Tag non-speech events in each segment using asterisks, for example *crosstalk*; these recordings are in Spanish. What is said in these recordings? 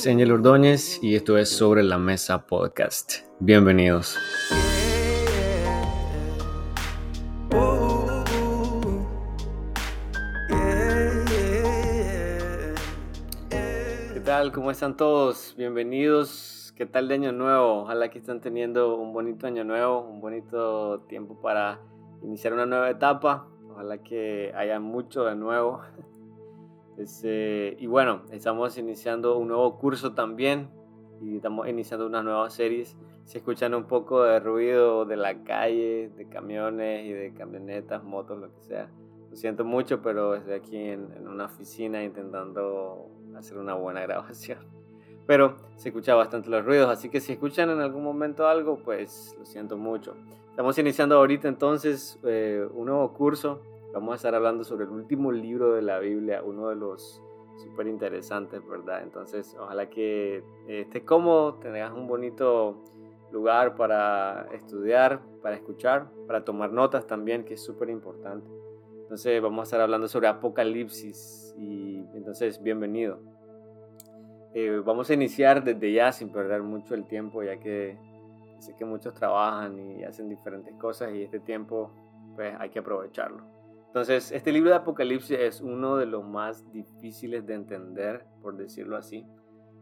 es Angel Ordóñez y esto es Sobre la Mesa Podcast. Bienvenidos. ¿Qué tal? ¿Cómo están todos? Bienvenidos. ¿Qué tal de año nuevo? Ojalá que estén teniendo un bonito año nuevo, un bonito tiempo para iniciar una nueva etapa. Ojalá que haya mucho de nuevo este, y bueno, estamos iniciando un nuevo curso también y estamos iniciando unas nuevas series. Si escuchan un poco de ruido de la calle, de camiones y de camionetas, motos, lo que sea, lo siento mucho, pero estoy aquí en, en una oficina intentando hacer una buena *laughs* grabación. Pero se escucha bastante los ruidos, así que si escuchan en algún momento algo, pues lo siento mucho. Estamos iniciando ahorita entonces eh, un nuevo curso Vamos a estar hablando sobre el último libro de la Biblia, uno de los súper interesantes, ¿verdad? Entonces, ojalá que eh, estés cómodo, tengas un bonito lugar para estudiar, para escuchar, para tomar notas también, que es súper importante. Entonces, vamos a estar hablando sobre Apocalipsis y entonces, bienvenido. Eh, vamos a iniciar desde ya sin perder mucho el tiempo, ya que sé que muchos trabajan y hacen diferentes cosas y este tiempo pues hay que aprovecharlo. Entonces, este libro de Apocalipsis es uno de los más difíciles de entender, por decirlo así.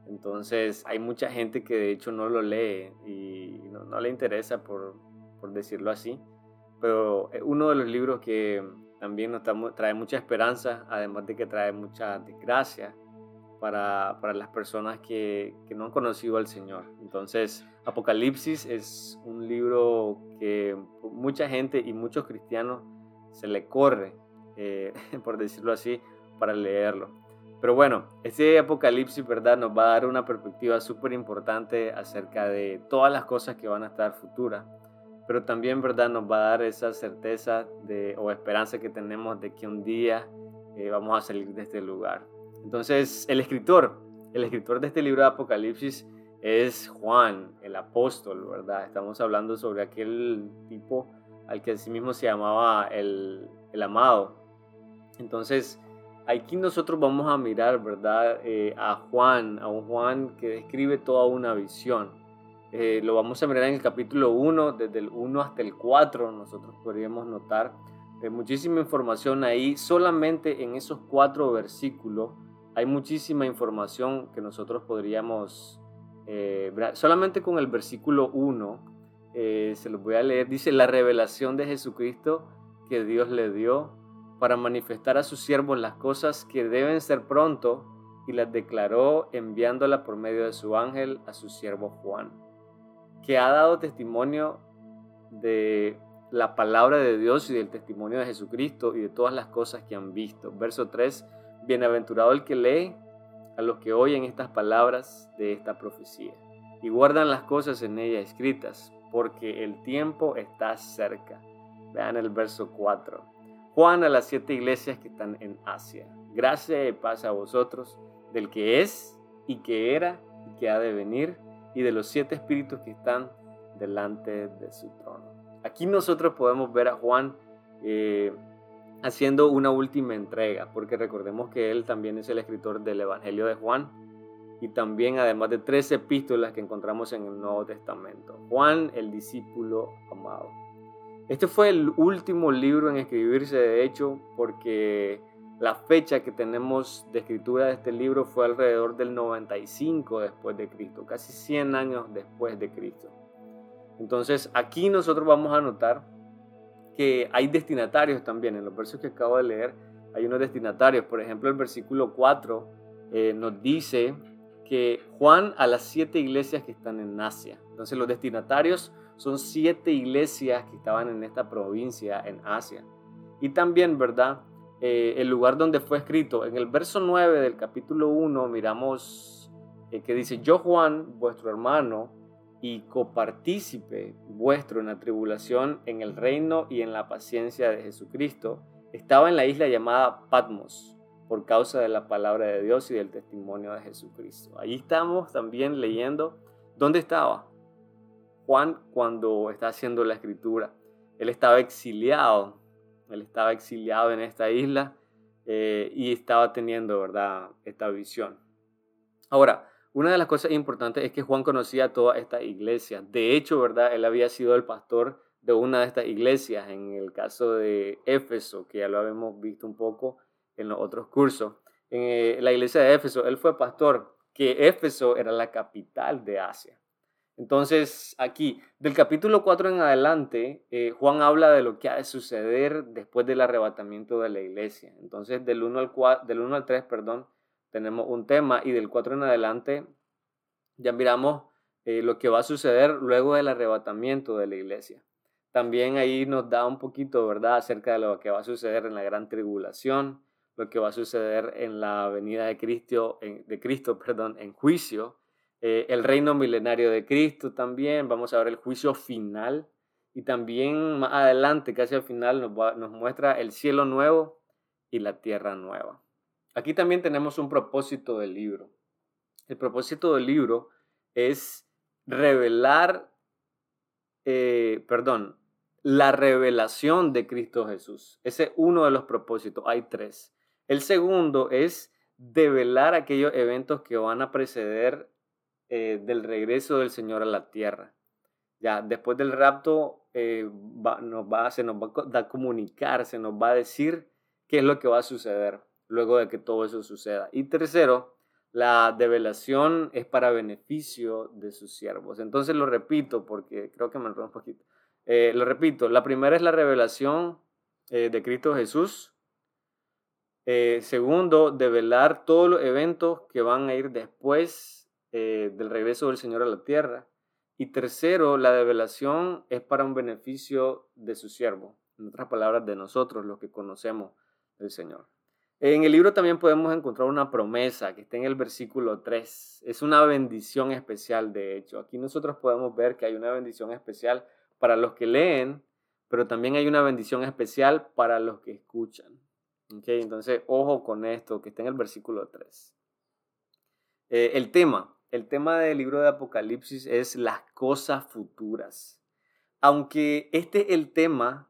Entonces, hay mucha gente que de hecho no lo lee y no, le interesa, por, por, decirlo así. Pero es uno de los libros que también nos trae mucha esperanza, además de que trae mucha desgracia para, para las personas que, que no han conocido al Señor. Entonces, Apocalipsis es un libro que mucha gente y muchos cristianos se le corre, eh, *laughs* por decirlo así, para leerlo. Pero bueno, este Apocalipsis, ¿verdad? Nos va a dar una perspectiva súper importante acerca de todas las cosas que van a estar futuras. Pero también, ¿verdad? Nos va a dar esa certeza de, o esperanza que tenemos de que un día eh, vamos a salir de este lugar. Entonces, el escritor, el escritor de este libro de Apocalipsis es Juan, el apóstol, ¿verdad? Estamos hablando sobre aquel tipo al que sí mismo se llamaba el, el amado. Entonces, aquí nosotros vamos a mirar, ¿verdad? Eh, a Juan, a un Juan que describe toda una visión. Eh, lo vamos a mirar en el capítulo 1, desde el 1 hasta el 4, nosotros podríamos notar eh, muchísima información ahí, solamente en esos cuatro versículos hay muchísima información que nosotros podríamos, solamente con el versículo 1, eh, se los voy a leer, dice la revelación de Jesucristo que Dios le dio para manifestar a sus siervos las cosas que deben ser pronto y las declaró enviándola por medio de su ángel a su siervo Juan, que ha dado testimonio de la palabra de Dios y del testimonio de Jesucristo y de todas las cosas que han visto. Verso 3, bienaventurado el que lee a los que oyen estas palabras de esta profecía y guardan las cosas en ella escritas, porque el tiempo está cerca. Vean el verso 4. Juan a las siete iglesias que están en Asia. Gracia y paz a vosotros, del que es y que era y que ha de venir, y de los siete espíritus que están delante de su trono. Aquí nosotros podemos ver a Juan eh, haciendo una última entrega, porque recordemos que él también es el escritor del Evangelio de Juan y también además de tres epístolas que encontramos en el Nuevo Testamento. Juan, el discípulo amado. Este fue el último libro en escribirse, de hecho, porque la fecha que tenemos de escritura de este libro fue alrededor del 95 después de Cristo, casi 100 años después de Cristo. Entonces aquí nosotros vamos a notar que hay destinatarios también. En los versos que acabo de leer hay unos destinatarios. Por ejemplo, el versículo 4 eh, nos dice que Juan a las siete iglesias que están en Asia. Entonces los destinatarios son siete iglesias que estaban en esta provincia, en Asia. Y también, ¿verdad? Eh, el lugar donde fue escrito. En el verso 9 del capítulo 1 miramos eh, que dice, yo Juan, vuestro hermano y copartícipe vuestro en la tribulación, en el reino y en la paciencia de Jesucristo, estaba en la isla llamada Patmos por causa de la palabra de Dios y del testimonio de Jesucristo. Ahí estamos también leyendo dónde estaba Juan cuando está haciendo la escritura. Él estaba exiliado, él estaba exiliado en esta isla eh, y estaba teniendo, ¿verdad?, esta visión. Ahora, Una de las cosas importantes es que Juan conocía todas estas iglesias. De hecho, ¿verdad? Él había sido el pastor de una de estas iglesias, en el caso de Éfeso, que ya lo habíamos visto un poco en los otros cursos. En eh, la iglesia de Éfeso, él fue pastor, que Éfeso era la capital de Asia. Entonces, aquí, del capítulo 4 en adelante, eh, Juan habla de lo que ha de suceder después del arrebatamiento de la iglesia. Entonces, del 1 al, 4, del 1 al 3, perdón, tenemos un tema y del 4 en adelante ya miramos eh, lo que va a suceder luego del arrebatamiento de la iglesia. También ahí nos da un poquito, ¿verdad?, acerca de lo que va a suceder en la gran tribulación, lo que va a suceder en la venida de Cristo, en, de Cristo *laughs* perdón, en juicio, eh, el reino milenario de Cristo también, vamos a ver el juicio final y también más adelante, casi al final, nos, nos muestra el cielo nuevo y la tierra nueva. Aquí también tenemos un propósito del libro. El propósito del libro es revelar, eh, perdón, la revelación de Cristo Jesús. Ese es uno de los propósitos. Hay tres. El segundo es develar aquellos eventos que van a preceder eh, del regreso del Señor a la tierra. Ya después del rapto eh, nos va, se nos va a comunicar, se nos va a decir qué es lo que va a suceder luego de que todo eso suceda. Y tercero, la develación es para beneficio de sus siervos. Entonces lo repito porque creo que me enredó un poquito. Eh, lo repito, la primera es la revelación eh, de Cristo Jesús. Eh, segundo, develar todos los eventos que van a ir después del regreso del Señor a la tierra. Y tercero, la develación es para un beneficio de su siervo. En otras palabras, de nosotros, los que conocemos el Señor. En el libro también podemos encontrar una promesa que está en el versículo 3. Es una bendición especial, de hecho. Aquí nosotros podemos ver que hay una bendición especial para los que leen, pero también hay una bendición especial para los que escuchan. ¿Okay? Entonces, ojo con esto, que está en el versículo 3. Eh, el tema, el tema del libro de Apocalipsis es las cosas futuras. Aunque este es el tema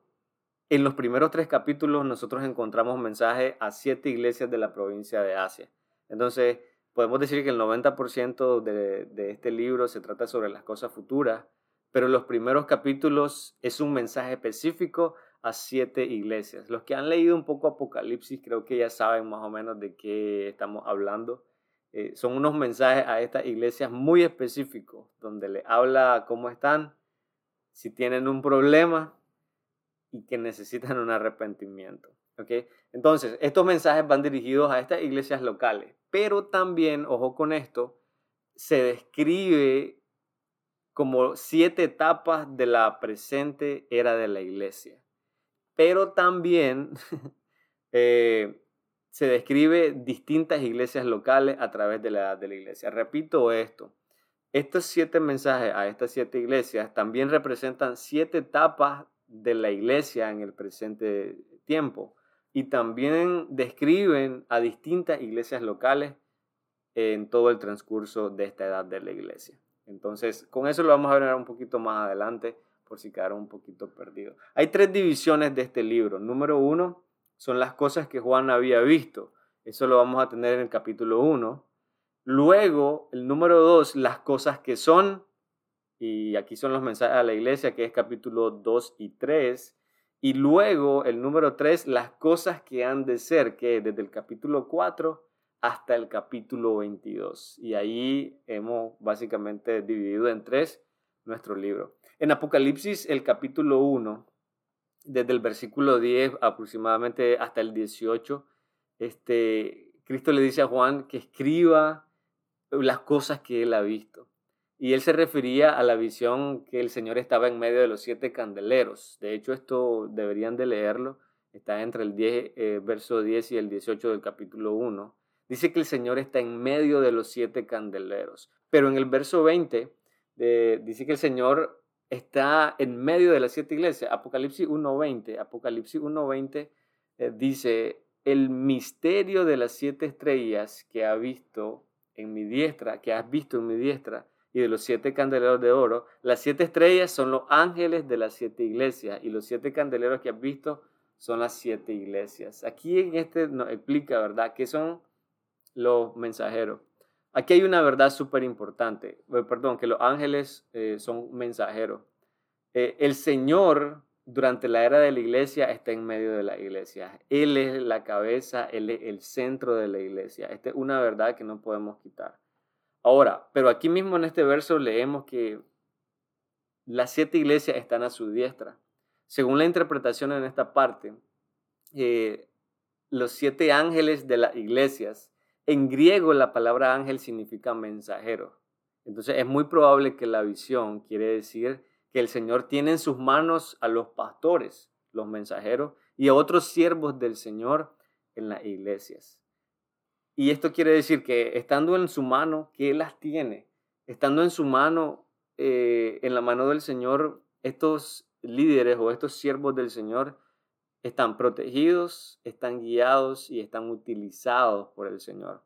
en los primeros tres capítulos nosotros encontramos mensajes a siete iglesias de la provincia de Asia. Entonces, podemos decir que el 90% de, de este libro se trata sobre las cosas futuras, pero los primeros capítulos es un mensaje específico a siete iglesias. Los que han leído un poco Apocalipsis creo que ya saben más o menos de qué estamos hablando. Eh, son unos mensajes a estas iglesias muy específicos, donde le habla cómo están, si tienen un problema, y que necesitan un arrepentimiento. ¿okay? Entonces, estos mensajes van dirigidos a estas iglesias locales, pero también, ojo con esto, se describe como siete etapas de la presente era de la iglesia. Pero también *laughs* eh, se describe distintas iglesias locales a través de la edad de la iglesia. Repito esto, estos siete mensajes a estas siete iglesias también representan siete etapas de la iglesia en el presente tiempo y también describen a distintas iglesias locales en todo el transcurso de esta edad de la iglesia. Entonces, con eso lo vamos a ver un poquito más adelante por si quedaron un poquito perdidos. Hay tres divisiones de este libro. Número uno son las cosas que Juan había visto. Eso lo vamos a tener en el capítulo 1. Luego, el número dos, las cosas que son y aquí son los mensajes a la iglesia, que es capítulo 2 y 3. Y luego el número 3, las cosas que han de ser, que desde el capítulo 4 hasta el capítulo 22. Y ahí hemos básicamente dividido en tres nuestro libro. En Apocalipsis, el capítulo 1, desde el versículo 10 aproximadamente hasta el 18, este, Cristo le dice a Juan que escriba las cosas que él ha visto. Y él se refería a la visión que el Señor estaba en medio de los siete candeleros. De hecho, esto deberían de leerlo. Está entre el 10, eh, verso 10 y el 18 del capítulo 1. Dice que el Señor está en medio de los siete candeleros. Pero en el verso 20 dice que el Señor está en medio de las siete iglesias. Apocalipsis 1.20. Apocalipsis 1.20 eh, dice, el misterio de las siete estrellas que ha visto en mi diestra, que has visto en mi diestra, y de los siete candeleros de oro. Las siete estrellas son los ángeles de las siete iglesias y los siete candeleros que has visto son las siete iglesias. Aquí en este nos explica, ¿verdad?, qué son los mensajeros. Aquí hay una verdad súper importante. Eh, perdón, que los ángeles eh, son mensajeros. Eh, el Señor durante la era de la iglesia está en medio de la iglesia. Él es la cabeza, Él es el centro de la iglesia. Esta es una verdad que no podemos quitar. Ahora, pero aquí mismo en este verso leemos que las siete iglesias están a su diestra. Según la interpretación en esta parte, eh, los siete ángeles de las iglesias, en griego la palabra ángel significa mensajero. Entonces es muy probable que la visión quiere decir que el Señor tiene en sus manos a los pastores, los mensajeros, y a otros siervos del Señor en las iglesias. Y esto quiere decir que estando en su mano, que Él las tiene, estando en su mano, eh, en la mano del Señor, estos líderes o estos siervos del Señor están protegidos, están guiados y están utilizados por el Señor.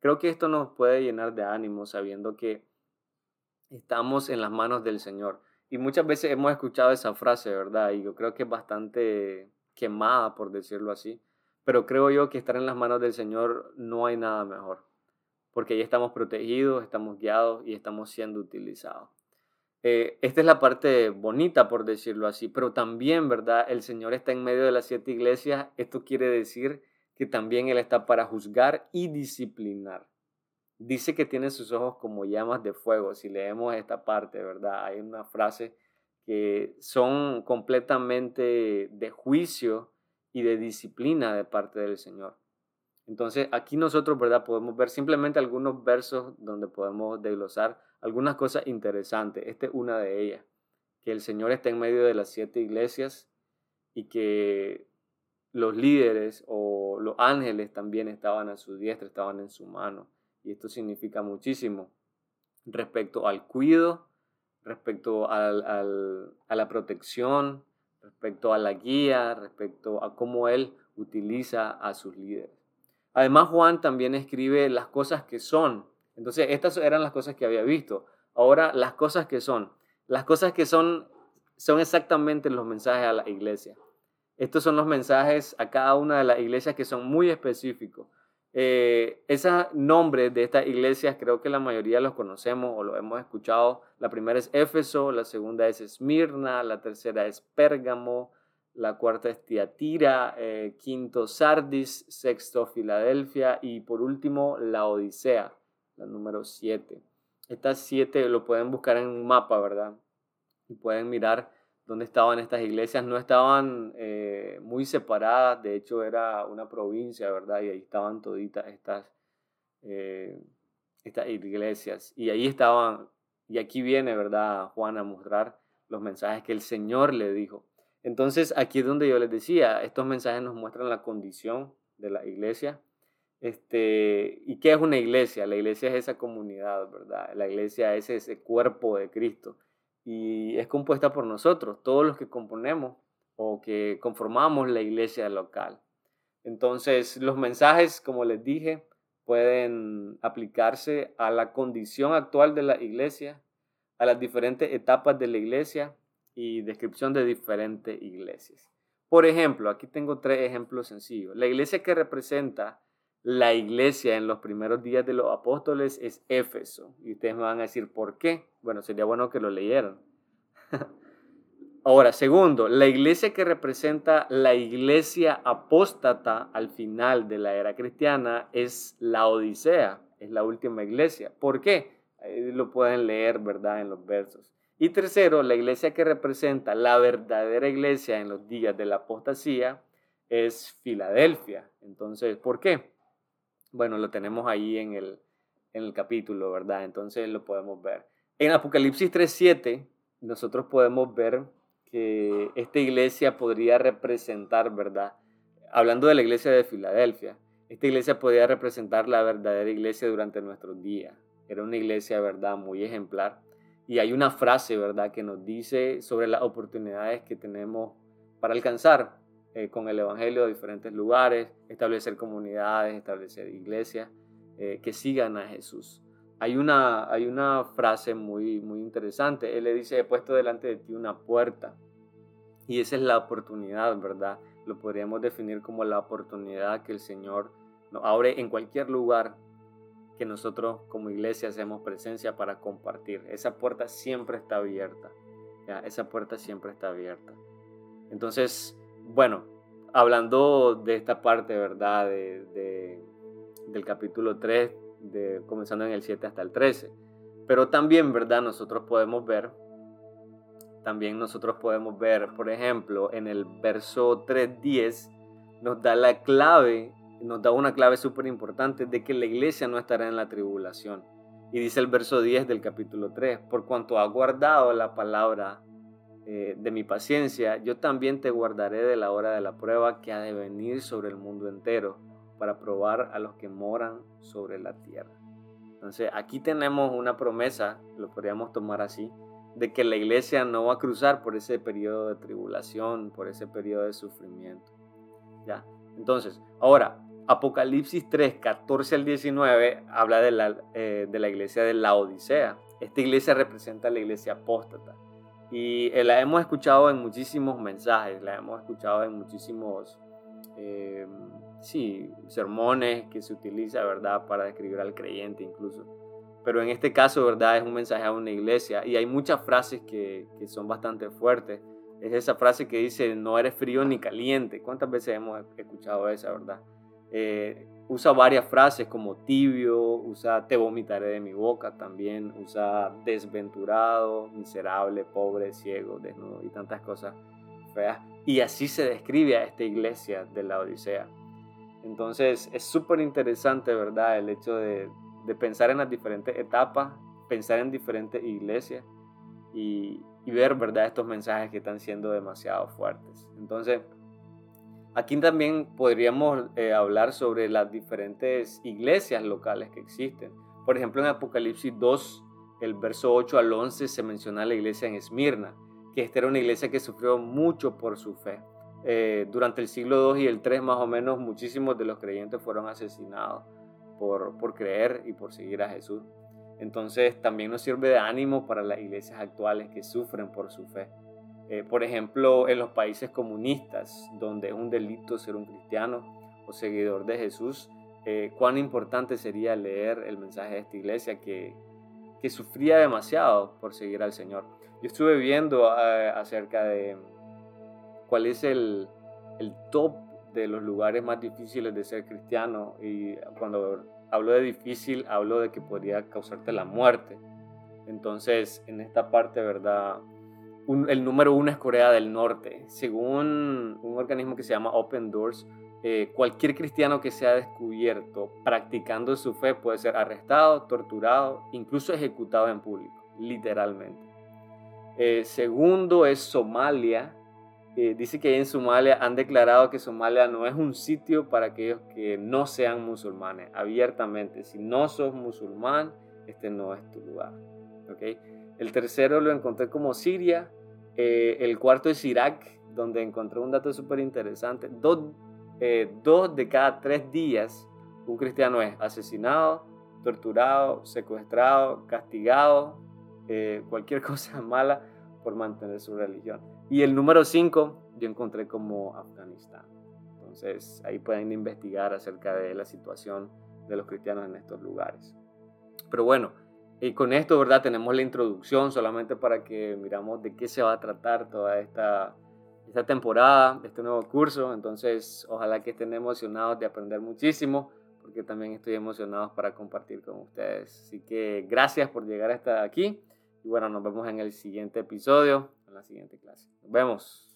Creo que esto nos puede llenar de ánimo sabiendo que estamos en las manos del Señor. Y muchas veces hemos escuchado esa frase, ¿verdad? Y yo creo que es bastante quemada, por decirlo así. Pero creo yo que estar en las manos del Señor no hay nada mejor. Porque ahí estamos protegidos, estamos guiados y estamos siendo utilizados. Eh, esta es la parte bonita, por decirlo así. Pero también, ¿verdad? El Señor está en medio de las siete iglesias. Esto quiere decir que también Él está para juzgar y disciplinar dice que tiene sus ojos como llamas de fuego. Si leemos esta parte, ¿verdad? Hay una frase que son completamente de juicio y de disciplina de parte del Señor. Entonces, aquí nosotros, ¿verdad? Podemos ver simplemente algunos versos donde podemos desglosar algunas cosas interesantes. Esta es una de ellas, que el Señor está en medio de las siete iglesias y que los líderes o los ángeles también estaban a su diestra, estaban en su mano y esto significa muchísimo respecto al cuidado, respecto al, a la protección, respecto a la guía, respecto a cómo él utiliza a sus líderes. Además, Juan también escribe las cosas que son. Entonces, estas eran las cosas que había visto. Ahora, las cosas que son. Las cosas que son son exactamente los mensajes a la iglesia. Estos son los mensajes a cada una de las iglesias que son muy específicos. Eh, esos nombres de estas iglesias creo que la mayoría los conocemos o los hemos escuchado. La primera es Éfeso, la segunda es Esmirna, la tercera es Pérgamo, la cuarta es Tiatira, eh, quinto Sardis, sexto Filadelfia y por último la Odisea, la número siete. Estas siete lo pueden buscar en un mapa, ¿verdad? Y pueden mirar dónde estaban estas iglesias, no estaban eh, muy separadas, de hecho era una provincia, ¿verdad? Y ahí estaban toditas estas, eh, estas iglesias. Y ahí estaban, y aquí viene, ¿verdad? Juan a mostrar los mensajes que el Señor le dijo. Entonces, aquí es donde yo les decía, estos mensajes nos muestran la condición de la iglesia. Este, ¿Y qué es una iglesia? La iglesia es esa comunidad, ¿verdad? La iglesia es ese cuerpo de Cristo y es compuesta por nosotros, todos los que componemos o que conformamos la iglesia local. Entonces, los mensajes, como les dije, pueden aplicarse a la condición actual de la iglesia, a las diferentes etapas de la iglesia y descripción de diferentes iglesias. Por ejemplo, aquí tengo tres ejemplos sencillos. La iglesia que representa la iglesia en los primeros días de los apóstoles es Éfeso. Y ustedes me van a decir, ¿por qué? Bueno, sería bueno que lo leyeran. *laughs* Ahora, segundo, la iglesia que representa la iglesia apóstata al final de la era cristiana es la Odisea, es la última iglesia. ¿Por qué? Ahí lo pueden leer, ¿verdad? En los versos. Y tercero, la iglesia que representa la verdadera iglesia en los días de la apostasía es Filadelfia. Entonces, ¿por qué? Bueno, lo tenemos ahí en el, en el capítulo, ¿verdad? Entonces lo podemos ver. En Apocalipsis 3.7 nosotros podemos ver que esta iglesia podría representar, ¿verdad? Hablando de la iglesia de Filadelfia, esta iglesia podría representar la verdadera iglesia durante nuestros días. Era una iglesia, ¿verdad? Muy ejemplar. Y hay una frase, ¿verdad? Que nos dice sobre las oportunidades que tenemos para alcanzar eh, con el Evangelio a diferentes lugares, establecer comunidades, establecer iglesias eh, que sigan a Jesús. Hay una, hay una frase muy, muy interesante. Él le dice, he puesto delante de ti una puerta. Y esa es la oportunidad, ¿verdad? Lo podríamos definir como la oportunidad que el Señor nos abre en cualquier lugar que nosotros como iglesia hacemos presencia para compartir. Esa puerta siempre está abierta. ¿ya? Esa puerta siempre está abierta. Entonces, bueno, hablando de esta parte, ¿verdad? De, del capítulo 3, de, comenzando en el 7 hasta el 13. Pero también, ¿verdad? Nosotros podemos ver, también nosotros podemos ver, por ejemplo, en el verso 3.10, nos da la clave, nos da una clave súper importante de que la iglesia no estará en la tribulación. Y dice el verso 10 del capítulo 3, por cuanto ha guardado la palabra eh, de mi paciencia, yo también te guardaré de la hora de la prueba que ha de venir sobre el mundo entero para probar a los que moran sobre la tierra. Entonces aquí tenemos una promesa, lo podríamos tomar así, de que la iglesia no va a cruzar por ese periodo de tribulación, por ese periodo de sufrimiento. ¿Ya? Entonces, ahora, Apocalipsis 3, 14 al 19 habla de la, eh, de la iglesia de la Odisea. Esta iglesia representa a la iglesia apóstata. Y eh, la hemos escuchado en muchísimos mensajes, la hemos escuchado en muchísimos eh, sí, sermones que se utiliza, ¿verdad?, para describir al creyente incluso. Pero en este caso, ¿verdad?, es un mensaje a una iglesia y hay muchas frases que, que son bastante fuertes. Es esa frase que dice, no eres frío ni caliente. ¿Cuántas veces hemos escuchado esa, verdad? Eh, usa varias frases como tibio, usa te vomitaré de mi boca también, usa desventurado, miserable, pobre, ciego, desnudo y tantas cosas feas. Y así se describe a esta iglesia de la Odisea. Entonces es súper interesante, ¿verdad? El hecho de, de, pensar en las diferentes etapas, pensar en diferentes iglesias y, y ver, ¿verdad? Estos mensajes que están siendo demasiado fuertes. Entonces, Aquí también podríamos eh, hablar sobre las diferentes iglesias locales que existen. Por ejemplo, en Apocalipsis 2, el verso 8 al 11, se menciona la iglesia en Esmirna, que esta era una iglesia que sufrió mucho por su fe. Eh, durante el siglo 2 y el 3, más o menos, muchísimos de los creyentes fueron asesinados por, por creer y por seguir a Jesús. Entonces, también nos sirve de ánimo para las iglesias actuales que sufren por su fe. Eh, por ejemplo, en los países comunistas, donde es un delito ser un cristiano o seguidor de Jesús, eh, cuán importante sería leer el mensaje de esta iglesia que, que sufría demasiado por seguir al Señor. Yo estuve viendo eh, acerca de cuál es el, el top de los lugares más difíciles de ser cristiano y cuando hablo de difícil hablo de que podría causarte la muerte. Entonces, en esta parte, ¿verdad? El número uno es Corea del Norte. Según un organismo que se llama Open Doors, eh, cualquier cristiano que sea descubierto practicando su fe puede ser arrestado, torturado, incluso ejecutado en público, literalmente. Eh, segundo es Somalia. Eh, dice que en Somalia han declarado que Somalia no es un sitio para aquellos que no sean musulmanes, abiertamente. Si no sos musulmán, este no es tu lugar. El tercero lo encontré como Siria. Eh, el cuarto es Irak, donde encontré un dato súper interesante. Eh, dos, de cada tres días un cristiano es asesinado, torturado, secuestrado, castigado, eh, cualquier *laughs* cosa mala por mantener su religión. Y el número cinco yo encontré como Afganistán. Entonces ahí pueden investigar acerca de la situación de los cristianos en estos lugares. Pero bueno, y con esto, ¿verdad? Tenemos la introducción solamente para que miramos de qué se va a tratar toda esta, esta temporada, este nuevo curso. Entonces, ojalá que estén emocionados de aprender muchísimo, porque también estoy emocionado para compartir con ustedes. Así que gracias por llegar hasta aquí. Y bueno, nos vemos en el siguiente episodio, en la siguiente clase. Nos vemos.